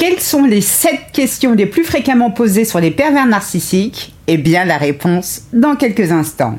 Quelles sont les 7 questions les plus fréquemment posées sur les pervers narcissiques? Eh bien, la réponse dans quelques instants.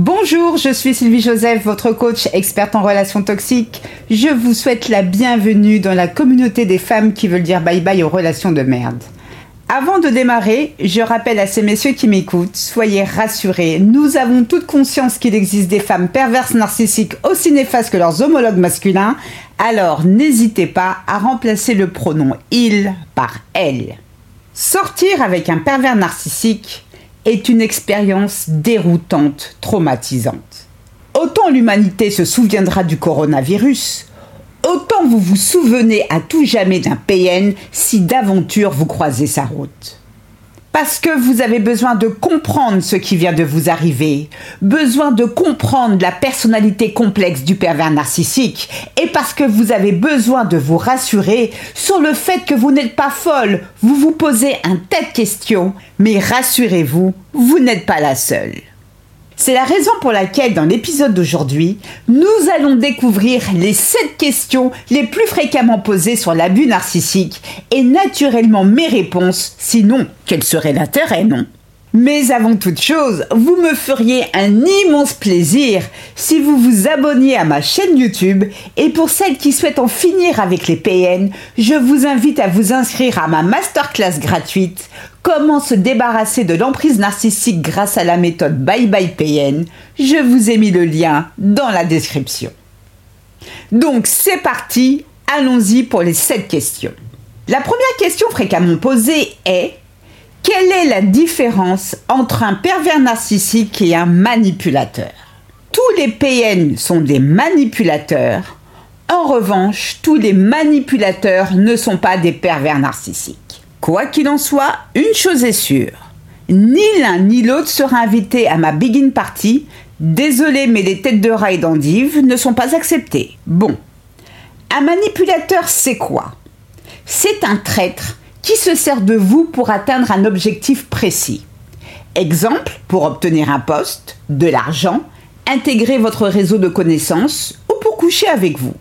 Bonjour, je suis Sylvie Joseph, votre coach experte en relations toxiques. Je vous souhaite la bienvenue dans la communauté des femmes qui veulent dire bye bye aux relations de merde. Avant de démarrer, je rappelle à ces messieurs qui m'écoutent, soyez rassurés, nous avons toute conscience qu'il existe des femmes perverses narcissiques aussi néfastes que leurs homologues masculins, alors n'hésitez pas à remplacer le pronom il par elle. Sortir avec un pervers narcissique, est une expérience déroutante, traumatisante. Autant l'humanité se souviendra du coronavirus, autant vous vous souvenez à tout jamais d'un PN si d'aventure vous croisez sa route. Parce que vous avez besoin de comprendre ce qui vient de vous arriver, besoin de comprendre la personnalité complexe du pervers narcissique, et parce que vous avez besoin de vous rassurer sur le fait que vous n'êtes pas folle, vous vous posez un tas de questions, mais rassurez-vous, vous n'êtes pas la seule. C'est la raison pour laquelle dans l'épisode d'aujourd'hui, nous allons découvrir les 7 questions les plus fréquemment posées sur l'abus narcissique. Et naturellement mes réponses, sinon quel serait l'intérêt, non? Mais avant toute chose, vous me feriez un immense plaisir si vous vous abonniez à ma chaîne YouTube et pour celles qui souhaitent en finir avec les PN, je vous invite à vous inscrire à ma masterclass gratuite Comment se débarrasser de l'emprise narcissique grâce à la méthode Bye Bye PN Je vous ai mis le lien dans la description. Donc c'est parti, allons-y pour les 7 questions. La première question fréquemment posée est quelle est la différence entre un pervers narcissique et un manipulateur? Tous les PN sont des manipulateurs. En revanche, tous les manipulateurs ne sont pas des pervers narcissiques. Quoi qu'il en soit, une chose est sûre. Ni l'un ni l'autre sera invité à ma begin party. Désolé, mais les têtes de rail d'endive ne sont pas acceptées. Bon. Un manipulateur, c'est quoi? C'est un traître qui se sert de vous pour atteindre un objectif précis? Exemple, pour obtenir un poste, de l'argent, intégrer votre réseau de connaissances ou pour coucher avec vous.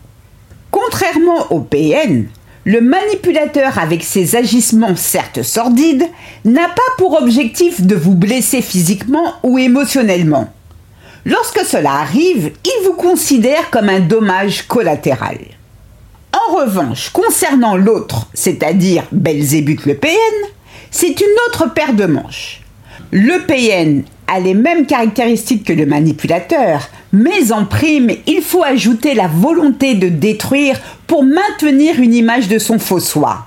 Contrairement au PN, le manipulateur, avec ses agissements certes sordides, n'a pas pour objectif de vous blesser physiquement ou émotionnellement. Lorsque cela arrive, il vous considère comme un dommage collatéral. En revanche, concernant l'autre, c'est-à-dire Belzébuth le PN, c'est une autre paire de manches. Le PN a les mêmes caractéristiques que le manipulateur, mais en prime, il faut ajouter la volonté de détruire pour maintenir une image de son faux soi.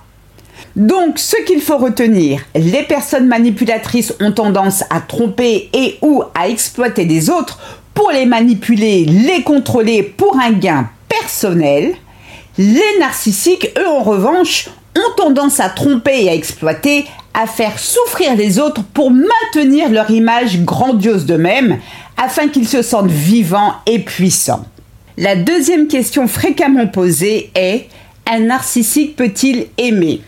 Donc, ce qu'il faut retenir, les personnes manipulatrices ont tendance à tromper et ou à exploiter les autres pour les manipuler, les contrôler pour un gain personnel. Les narcissiques, eux, en revanche, ont tendance à tromper et à exploiter, à faire souffrir les autres pour maintenir leur image grandiose d'eux-mêmes, afin qu'ils se sentent vivants et puissants. La deuxième question fréquemment posée est un narcissique peut-il aimer?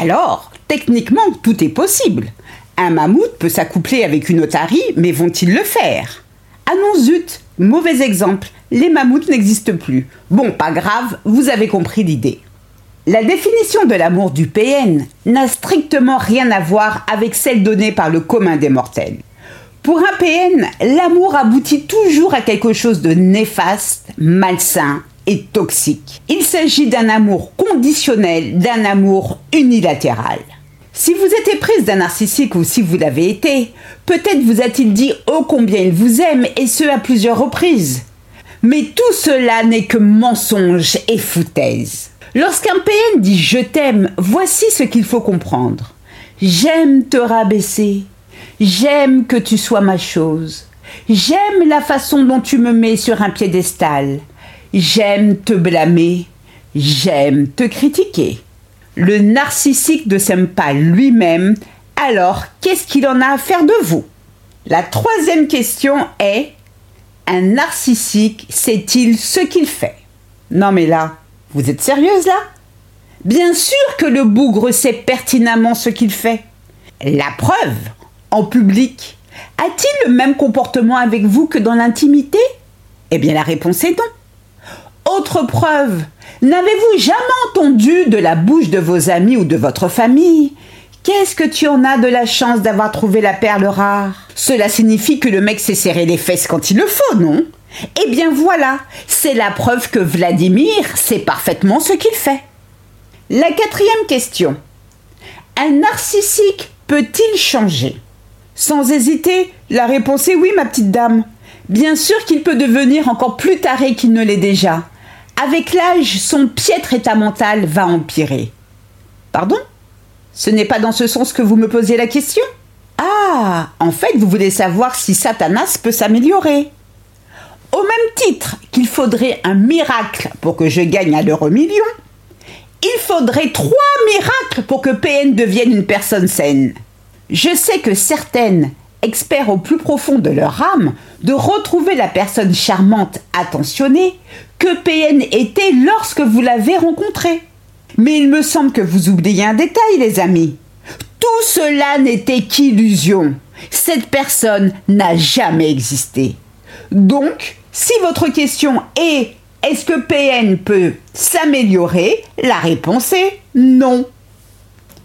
Alors, techniquement, tout est possible. Un mammouth peut s'accoupler avec une otarie, mais vont-ils le faire? Ah non, zut Mauvais exemple, les mammouths n'existent plus. Bon, pas grave, vous avez compris l'idée. La définition de l'amour du PN n'a strictement rien à voir avec celle donnée par le commun des mortels. Pour un PN, l'amour aboutit toujours à quelque chose de néfaste, malsain et toxique. Il s'agit d'un amour conditionnel, d'un amour unilatéral. Si vous êtes prise d'un narcissique ou si vous l'avez été, peut-être vous a-t-il dit ô combien il vous aime et ce à plusieurs reprises. Mais tout cela n'est que mensonge et foutaise. Lorsqu'un PN dit je t'aime, voici ce qu'il faut comprendre. J'aime te rabaisser. J'aime que tu sois ma chose. J'aime la façon dont tu me mets sur un piédestal. J'aime te blâmer. J'aime te critiquer. Le narcissique ne s'aime pas lui-même, alors qu'est-ce qu'il en a à faire de vous? La troisième question est un narcissique sait-il ce qu'il fait? Non mais là, vous êtes sérieuse là? Bien sûr que le bougre sait pertinemment ce qu'il fait. La preuve, en public, a-t-il le même comportement avec vous que dans l'intimité? Eh bien la réponse est non. Autre preuve, n'avez-vous jamais entendu de la bouche de vos amis ou de votre famille? Qu'est-ce que tu en as de la chance d'avoir trouvé la perle rare? Cela signifie que le mec s'est serré les fesses quand il le faut, non? Eh bien voilà, c'est la preuve que Vladimir sait parfaitement ce qu'il fait. La quatrième question. Un narcissique peut-il changer? Sans hésiter, la réponse est oui, ma petite dame. Bien sûr qu'il peut devenir encore plus taré qu'il ne l'est déjà. Avec l'âge, son piètre état mental va empirer. Pardon? Ce n'est pas dans ce sens que vous me posiez la question? En fait, vous voulez savoir si Satanas peut s'améliorer. Au même titre qu'il faudrait un miracle pour que je gagne à l'euro million, il faudrait trois miracles pour que PN devienne une personne saine. Je sais que certaines, experts au plus profond de leur âme, de retrouver la personne charmante, attentionnée, que PN était lorsque vous l'avez rencontrée. Mais il me semble que vous oubliez un détail, les amis. Tout cela n'était qu'illusion. Cette personne n'a jamais existé. Donc, si votre question est est-ce que PN peut s'améliorer La réponse est non.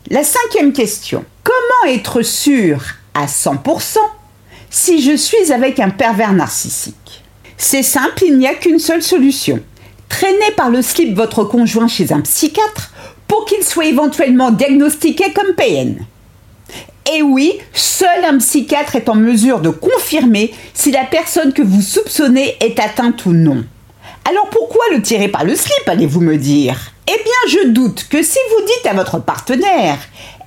La cinquième question. Comment être sûr à 100% si je suis avec un pervers narcissique? C'est simple, il n'y a qu'une seule solution. Traînez par le slip votre conjoint chez un psychiatre pour qu'il soit éventuellement diagnostiqué comme PN. Et oui, seul un psychiatre est en mesure de confirmer si la personne que vous soupçonnez est atteinte ou non. Alors pourquoi le tirer par le slip, allez-vous me dire? Eh bien, je doute que si vous dites à votre partenaire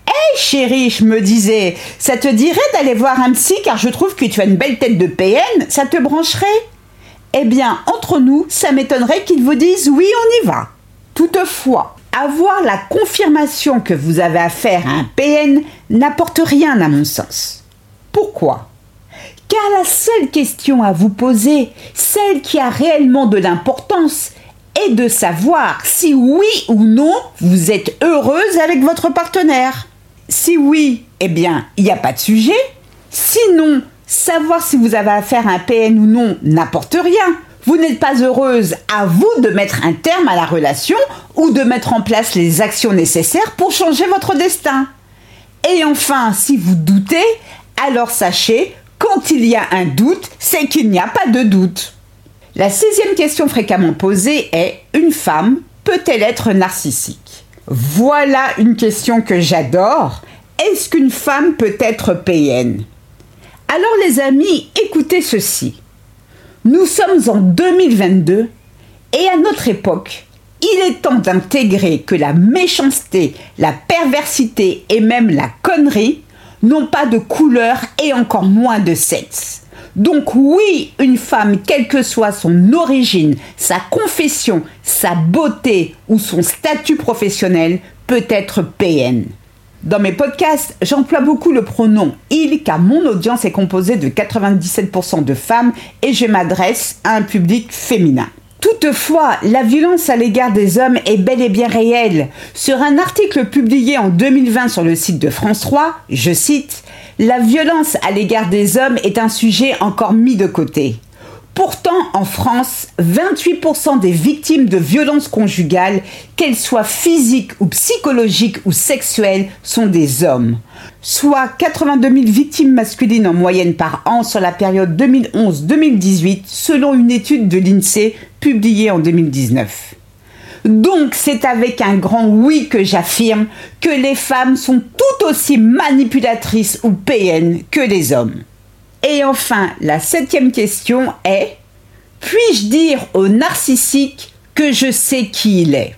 Hé chérie, je me disais, ça te dirait d'aller voir un psy car je trouve que tu as une belle tête de PN, ça te brancherait? Eh bien, entre nous, ça m'étonnerait qu'ils vous disent oui, on y va. Toutefois, avoir la confirmation que vous avez affaire à un PN n'apporte rien à mon sens. Pourquoi? Car la seule question à vous poser, celle qui a réellement de l'importance, est de savoir si oui ou non vous êtes heureuse avec votre partenaire. Si oui, eh bien, il n'y a pas de sujet. Sinon, Savoir si vous avez affaire à un PN ou non n'apporte rien. Vous n'êtes pas heureuse, à vous de mettre un terme à la relation ou de mettre en place les actions nécessaires pour changer votre destin. Et enfin, si vous doutez, alors sachez, quand il y a un doute, c'est qu'il n'y a pas de doute. La sixième question fréquemment posée est Une femme peut-elle être narcissique? Voilà une question que j'adore. Est-ce qu'une femme peut être PN alors les amis, écoutez ceci. Nous sommes en 2022 et à notre époque, il est temps d'intégrer que la méchanceté, la perversité et même la connerie n'ont pas de couleur et encore moins de sexe. Donc oui, une femme, quelle que soit son origine, sa confession, sa beauté ou son statut professionnel, peut être PN. Dans mes podcasts, j'emploie beaucoup le pronom il car mon audience est composée de 97% de femmes et je m'adresse à un public féminin. Toutefois, la violence à l'égard des hommes est bel et bien réelle. Sur un article publié en 2020 sur le site de France 3, je cite, La violence à l'égard des hommes est un sujet encore mis de côté. Pourtant, en France, 28% des victimes de violences conjugales, qu'elles soient physiques ou psychologiques ou sexuelles, sont des hommes. Soit 82 000 victimes masculines en moyenne par an sur la période 2011-2018, selon une étude de l'INSEE publiée en 2019. Donc c'est avec un grand oui que j'affirme que les femmes sont tout aussi manipulatrices ou PN que les hommes. Et enfin, la septième question est Puis-je dire au narcissique que je sais qui il est?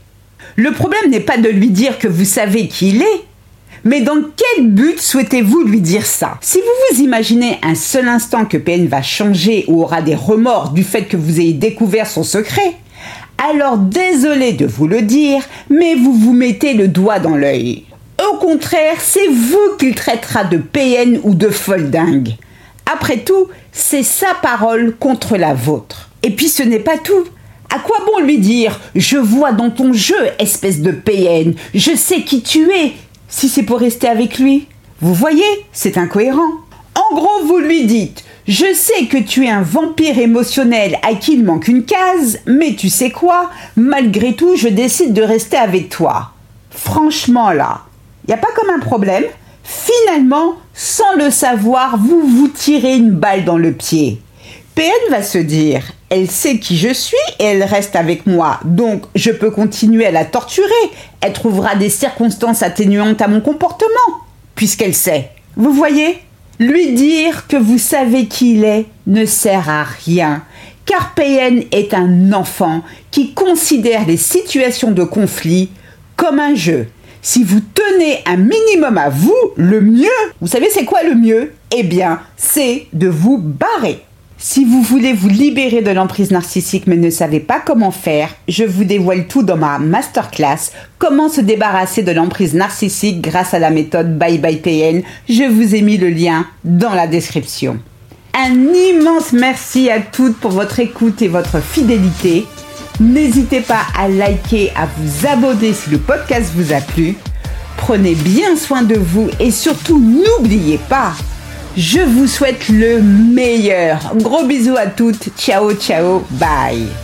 Le problème n'est pas de lui dire que vous savez qui il est, mais dans quel but souhaitez-vous lui dire ça? Si vous vous imaginez un seul instant que PN va changer ou aura des remords du fait que vous ayez découvert son secret, alors désolé de vous le dire, mais vous vous mettez le doigt dans l'œil. Au contraire, c'est vous qu'il traitera de PN ou de folle dingue. Après tout, c'est sa parole contre la vôtre. Et puis ce n'est pas tout. À quoi bon lui dire Je vois dans ton jeu, espèce de PN, je sais qui tu es, si c'est pour rester avec lui Vous voyez, c'est incohérent. En gros, vous lui dites Je sais que tu es un vampire émotionnel à qui il manque une case, mais tu sais quoi Malgré tout, je décide de rester avec toi. Franchement, là, il n'y a pas comme un problème Finalement, sans le savoir, vous vous tirez une balle dans le pied. PN va se dire, elle sait qui je suis et elle reste avec moi, donc je peux continuer à la torturer. Elle trouvera des circonstances atténuantes à mon comportement, puisqu'elle sait. Vous voyez? Lui dire que vous savez qui il est ne sert à rien, car PN est un enfant qui considère les situations de conflit comme un jeu si vous tenez un minimum à vous, le mieux, vous savez c'est quoi le mieux? Eh bien, c'est de vous barrer. Si vous voulez vous libérer de l'emprise narcissique mais ne savez pas comment faire, je vous dévoile tout dans ma masterclass Comment se débarrasser de l'emprise narcissique grâce à la méthode Bye Bye PN. Je vous ai mis le lien dans la description. Un immense merci à toutes pour votre écoute et votre fidélité. N'hésitez pas à liker, à vous abonner si le podcast vous a plu. Prenez bien soin de vous et surtout n'oubliez pas, je vous souhaite le meilleur. Gros bisous à toutes. Ciao, ciao, bye.